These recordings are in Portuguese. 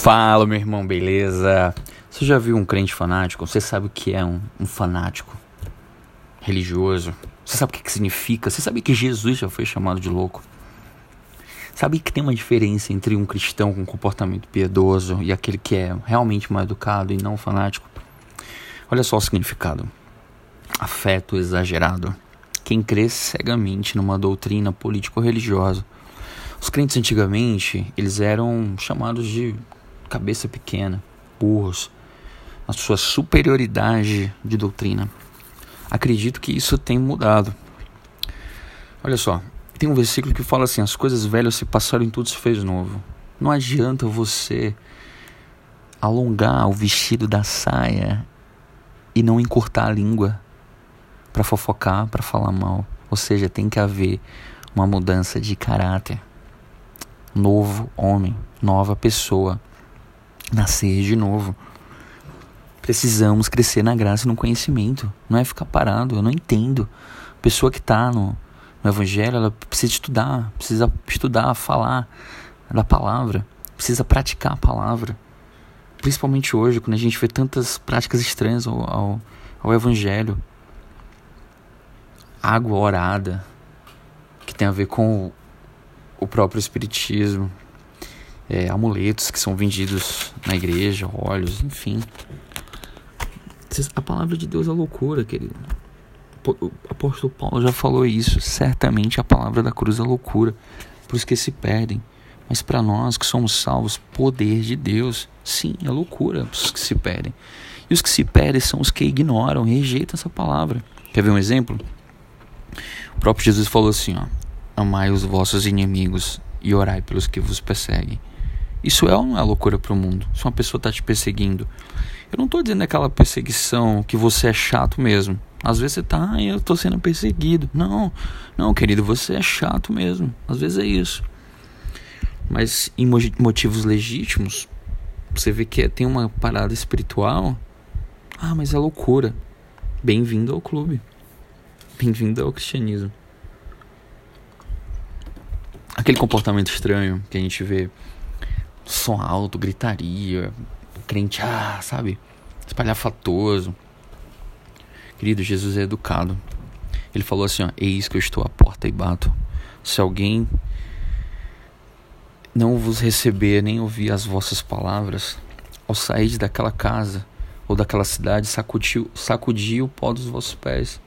Fala, meu irmão, beleza? Você já viu um crente fanático? Você sabe o que é um, um fanático religioso? Você sabe o que, que significa? Você sabe que Jesus já foi chamado de louco? Sabe que tem uma diferença entre um cristão com comportamento piedoso e aquele que é realmente mal educado e não fanático? Olha só o significado: afeto exagerado. Quem crê cegamente numa doutrina político-religiosa. Os crentes antigamente, eles eram chamados de cabeça pequena, burros, a sua superioridade de doutrina. Acredito que isso tem mudado. Olha só, tem um versículo que fala assim: as coisas velhas se passaram e tudo se fez novo. Não adianta você alongar o vestido da saia e não encurtar a língua para fofocar, para falar mal. Ou seja, tem que haver uma mudança de caráter. Novo homem, nova pessoa nascer de novo. Precisamos crescer na graça e no conhecimento. Não é ficar parado. Eu não entendo. A pessoa que está no, no Evangelho, ela precisa estudar, precisa estudar, falar da palavra, precisa praticar a palavra. Principalmente hoje, quando a gente vê tantas práticas estranhas ao, ao, ao Evangelho. Água orada, que tem a ver com o próprio Espiritismo é, amuletos que são vendidos na igreja, óleos, enfim. A palavra de Deus é loucura, querido. O apóstolo Paulo já falou isso. Certamente a palavra da cruz é loucura para os que se perdem. Mas para nós que somos salvos, poder de Deus, sim, é loucura para os que se perdem. E os que se perdem são os que ignoram, rejeitam essa palavra. Quer ver um exemplo? O próprio Jesus falou assim: ó, Amai os vossos inimigos e orai pelos que vos perseguem. Isso é ou não é loucura para o mundo? Se uma pessoa está te perseguindo. Eu não estou dizendo aquela perseguição que você é chato mesmo. Às vezes você está, ah, eu estou sendo perseguido. Não, não, querido, você é chato mesmo. Às vezes é isso. Mas em motivos legítimos, você vê que tem uma parada espiritual. Ah, mas é loucura. Bem-vindo ao clube. Bem-vindo ao cristianismo. Aquele comportamento estranho que a gente vê som alto, gritaria, crente, ah, sabe? Espalhafatoso. Querido, Jesus é educado. Ele falou assim: ó, Eis que eu estou à porta e bato. Se alguém não vos receber nem ouvir as vossas palavras, ao sair daquela casa ou daquela cidade, sacudiu, sacudiu o pó dos vossos pés.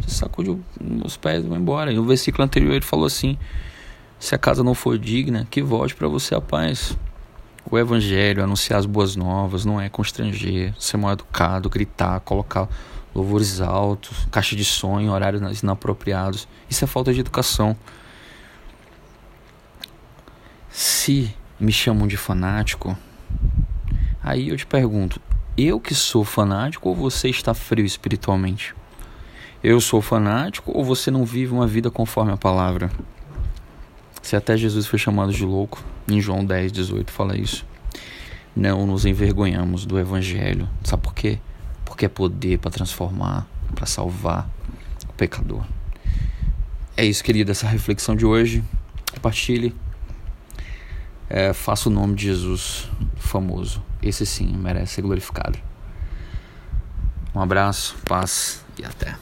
Você sacudiu os pés e vai embora. E no versículo anterior ele falou assim: Se a casa não for digna, que volte para você a paz. O evangelho, anunciar as boas novas, não é constranger, ser mal educado, gritar, colocar louvores altos, caixa de sonho, horários inapropriados. Isso é falta de educação. Se me chamam de fanático, aí eu te pergunto: eu que sou fanático ou você está frio espiritualmente? Eu sou fanático ou você não vive uma vida conforme a palavra? Se até Jesus foi chamado de louco, em João 10, 18 fala isso. Não nos envergonhamos do Evangelho. Sabe por quê? Porque é poder para transformar, para salvar o pecador. É isso, querido, essa reflexão de hoje. Compartilhe. É, faça o nome de Jesus famoso. Esse sim merece ser glorificado. Um abraço, paz e até.